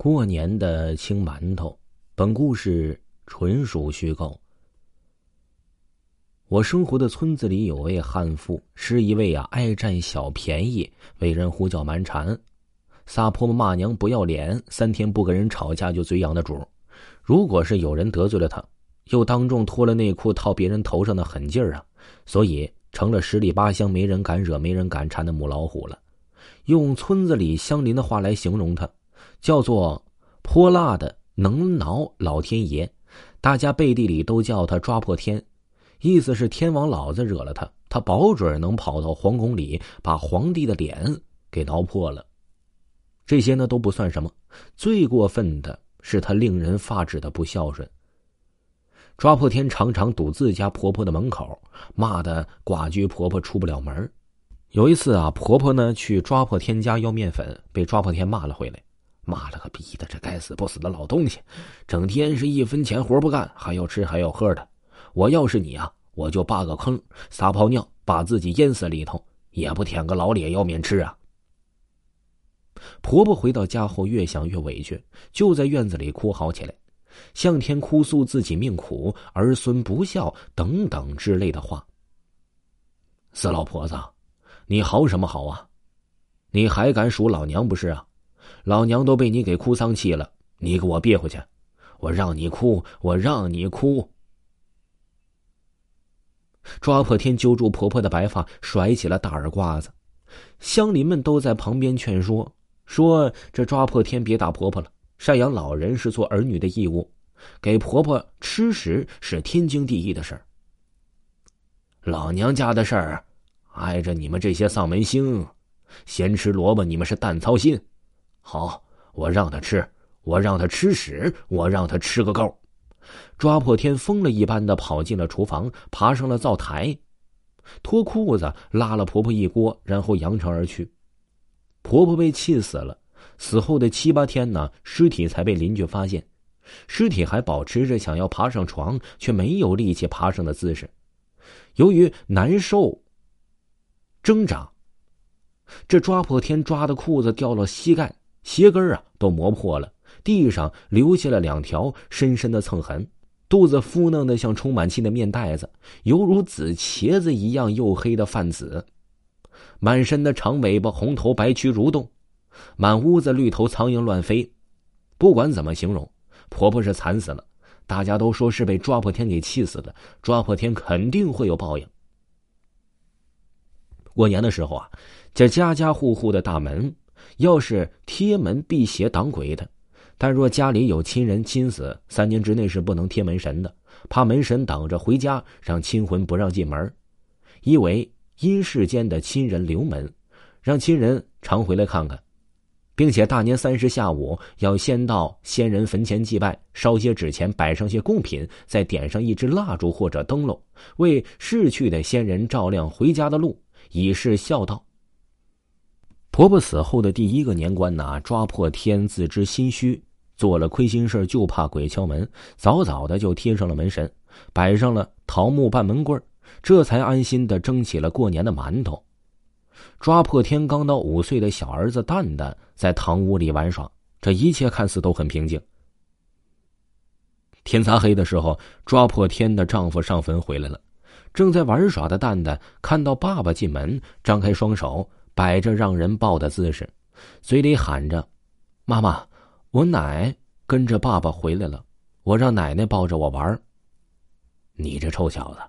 过年的青馒头，本故事纯属虚构。我生活的村子里有位悍妇，是一位啊爱占小便宜、为人胡搅蛮缠、撒泼骂娘不要脸、三天不跟人吵架就嘴痒的主。如果是有人得罪了他，又当众脱了内裤套别人头上的狠劲儿啊，所以成了十里八乡没人敢惹、没人敢缠的母老虎了。用村子里乡邻的话来形容他。叫做泼辣的能挠老天爷，大家背地里都叫他抓破天，意思是天王老子惹了他，他保准能跑到皇宫里把皇帝的脸给挠破了。这些呢都不算什么，最过分的是他令人发指的不孝顺。抓破天常常堵自家婆婆的门口，骂的寡居婆婆出不了门。有一次啊，婆婆呢去抓破天家要面粉，被抓破天骂了回来。妈了个逼的！这该死不死的老东西，整天是一分钱活不干，还要吃还要喝的。我要是你啊，我就扒个坑撒泡尿，把自己淹死里头，也不舔个老脸要面吃啊！婆婆回到家后，越想越委屈，就在院子里哭嚎起来，向天哭诉自己命苦、儿孙不孝等等之类的话。死老婆子，你好什么好啊？你还敢数老娘不是啊？老娘都被你给哭丧气了，你给我憋回去！我让你哭，我让你哭！抓破天揪住婆婆的白发，甩起了大耳刮子。乡邻们都在旁边劝说，说这抓破天别打婆婆了，赡养老人是做儿女的义务，给婆婆吃食是天经地义的事儿。老娘家的事儿，碍着你们这些丧门星，咸吃萝卜，你们是淡操心。好，我让他吃，我让他吃屎，我让他吃个够！抓破天疯了一般的跑进了厨房，爬上了灶台，脱裤子拉了婆婆一锅，然后扬长而去。婆婆被气死了，死后的七八天呢，尸体才被邻居发现，尸体还保持着想要爬上床却没有力气爬上的姿势，由于难受挣扎，这抓破天抓的裤子掉了膝盖。鞋跟啊都磨破了，地上留下了两条深深的蹭痕，肚子敷弄的像充满气的面袋子，犹如紫茄子一样黝黑的泛紫，满身的长尾巴，红头白蛆蠕动，满屋子绿头苍蝇乱飞。不管怎么形容，婆婆是惨死了。大家都说是被抓破天给气死的，抓破天肯定会有报应。过年的时候啊，这家家户户的大门。要是贴门辟邪挡鬼的，但若家里有亲人亲死，三年之内是不能贴门神的，怕门神挡着回家，让亲魂不让进门。一为阴世间的亲人留门，让亲人常回来看看，并且大年三十下午要先到先人坟前祭拜，烧些纸钱，摆上些贡品，再点上一支蜡烛或者灯笼，为逝去的先人照亮回家的路，以示孝道。婆婆死后的第一个年关呐，抓破天自知心虚，做了亏心事就怕鬼敲门，早早的就贴上了门神，摆上了桃木半门棍这才安心的蒸起了过年的馒头。抓破天刚到五岁的小儿子蛋蛋在堂屋里玩耍，这一切看似都很平静。天擦黑的时候，抓破天的丈夫上坟回来了，正在玩耍的蛋蛋看到爸爸进门，张开双手。摆着让人抱的姿势，嘴里喊着：“妈妈，我奶跟着爸爸回来了，我让奶奶抱着我玩。”你这臭小子，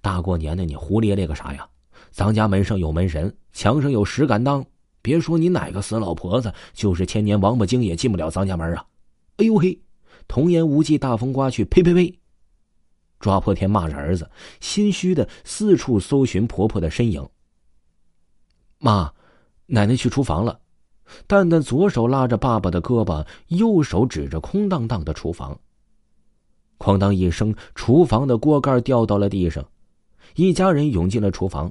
大过年的你胡咧咧个啥呀？咱家门上有门神，墙上有石敢当，别说你哪个死老婆子，就是千年王八精也进不了咱家门啊！哎呦嘿，童言无忌，大风刮去，呸呸呸！抓破天骂着儿子，心虚的四处搜寻婆婆的身影。妈。奶奶去厨房了，蛋蛋左手拉着爸爸的胳膊，右手指着空荡荡的厨房。哐当一声，厨房的锅盖掉到了地上，一家人涌进了厨房，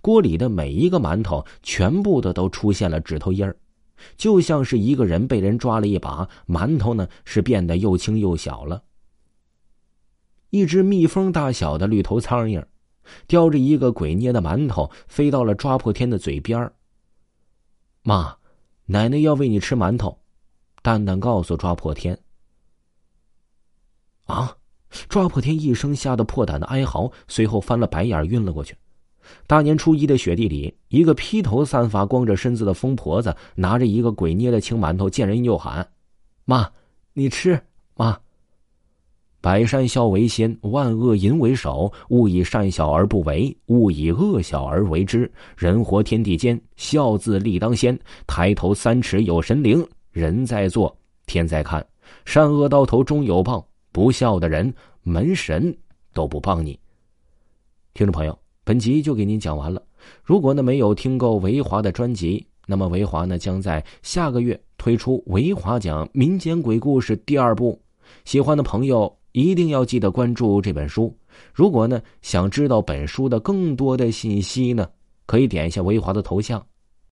锅里的每一个馒头全部的都出现了指头印儿，就像是一个人被人抓了一把，馒头呢是变得又轻又小了。一只蜜蜂大小的绿头苍蝇，叼着一个鬼捏的馒头飞到了抓破天的嘴边妈，奶奶要喂你吃馒头。蛋蛋告诉抓破天。啊！抓破天一声吓得破胆的哀嚎，随后翻了白眼，晕了过去。大年初一的雪地里，一个披头散发、光着身子的疯婆子拿着一个鬼捏的青馒头，见人就喊：“妈，你吃，妈。”百善孝为先，万恶淫为首。勿以善小而不为，勿以恶小而为之。人活天地间，孝字立当先。抬头三尺有神灵，人在做，天在看。善恶到头终有报，不孝的人，门神都不帮你。听众朋友，本集就给您讲完了。如果呢没有听够维华的专辑，那么维华呢将在下个月推出维华讲民间鬼故事第二部。喜欢的朋友。一定要记得关注这本书。如果呢想知道本书的更多的信息呢，可以点一下维华的头像。